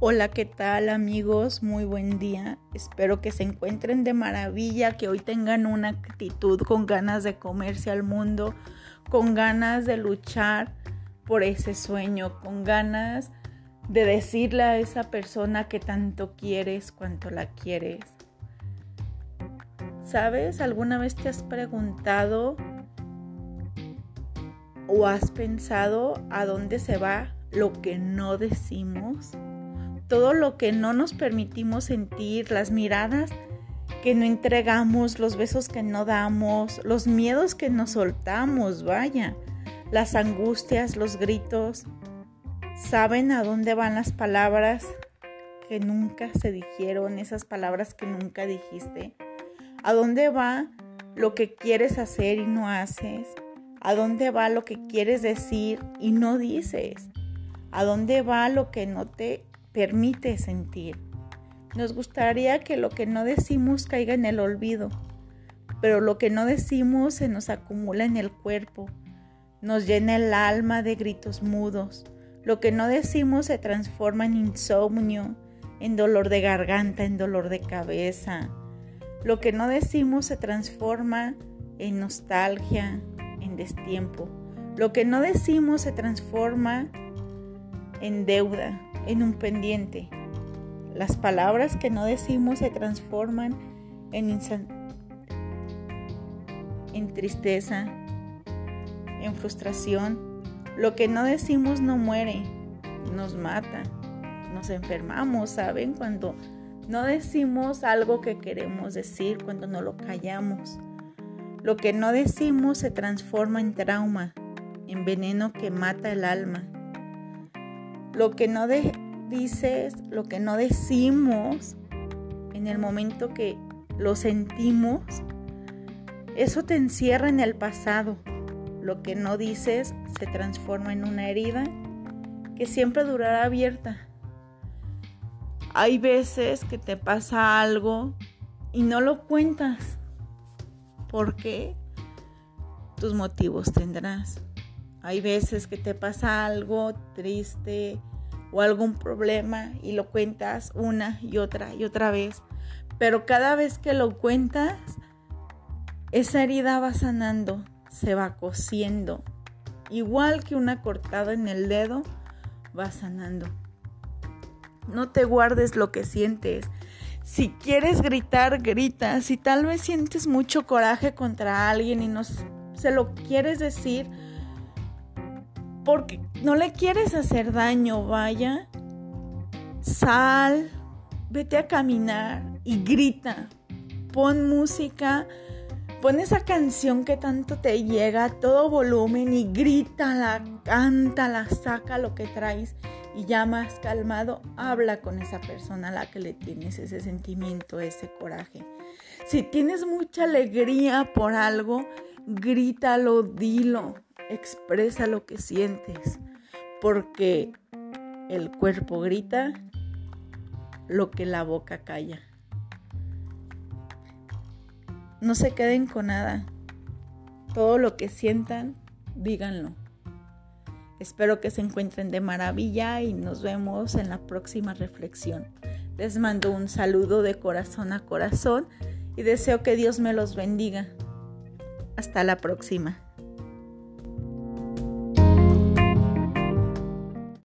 Hola, ¿qué tal amigos? Muy buen día. Espero que se encuentren de maravilla, que hoy tengan una actitud con ganas de comerse al mundo, con ganas de luchar por ese sueño, con ganas de decirle a esa persona que tanto quieres cuanto la quieres. ¿Sabes? ¿Alguna vez te has preguntado o has pensado a dónde se va lo que no decimos? Todo lo que no nos permitimos sentir, las miradas que no entregamos, los besos que no damos, los miedos que nos soltamos, vaya, las angustias, los gritos. ¿Saben a dónde van las palabras que nunca se dijeron, esas palabras que nunca dijiste? ¿A dónde va lo que quieres hacer y no haces? ¿A dónde va lo que quieres decir y no dices? ¿A dónde va lo que no te permite sentir. Nos gustaría que lo que no decimos caiga en el olvido, pero lo que no decimos se nos acumula en el cuerpo, nos llena el alma de gritos mudos. Lo que no decimos se transforma en insomnio, en dolor de garganta, en dolor de cabeza. Lo que no decimos se transforma en nostalgia, en destiempo. Lo que no decimos se transforma en deuda, en un pendiente. Las palabras que no decimos se transforman en, en tristeza, en frustración. Lo que no decimos no muere, nos mata, nos enfermamos, ¿saben? Cuando no decimos algo que queremos decir, cuando no lo callamos. Lo que no decimos se transforma en trauma, en veneno que mata el alma. Lo que no dices, lo que no decimos en el momento que lo sentimos, eso te encierra en el pasado. Lo que no dices se transforma en una herida que siempre durará abierta. Hay veces que te pasa algo y no lo cuentas. ¿Por qué? Tus motivos tendrás. Hay veces que te pasa algo triste o algún problema y lo cuentas una y otra y otra vez. Pero cada vez que lo cuentas, esa herida va sanando, se va cosiendo. Igual que una cortada en el dedo, va sanando. No te guardes lo que sientes. Si quieres gritar, grita. Si tal vez sientes mucho coraje contra alguien y no se lo quieres decir, porque no le quieres hacer daño, vaya, sal, vete a caminar y grita. Pon música, pon esa canción que tanto te llega a todo volumen y grítala, cántala, saca lo que traes y ya más calmado, habla con esa persona a la que le tienes ese sentimiento, ese coraje. Si tienes mucha alegría por algo, grítalo, dilo expresa lo que sientes, porque el cuerpo grita lo que la boca calla. No se queden con nada. Todo lo que sientan, díganlo. Espero que se encuentren de maravilla y nos vemos en la próxima reflexión. Les mando un saludo de corazón a corazón y deseo que Dios me los bendiga. Hasta la próxima.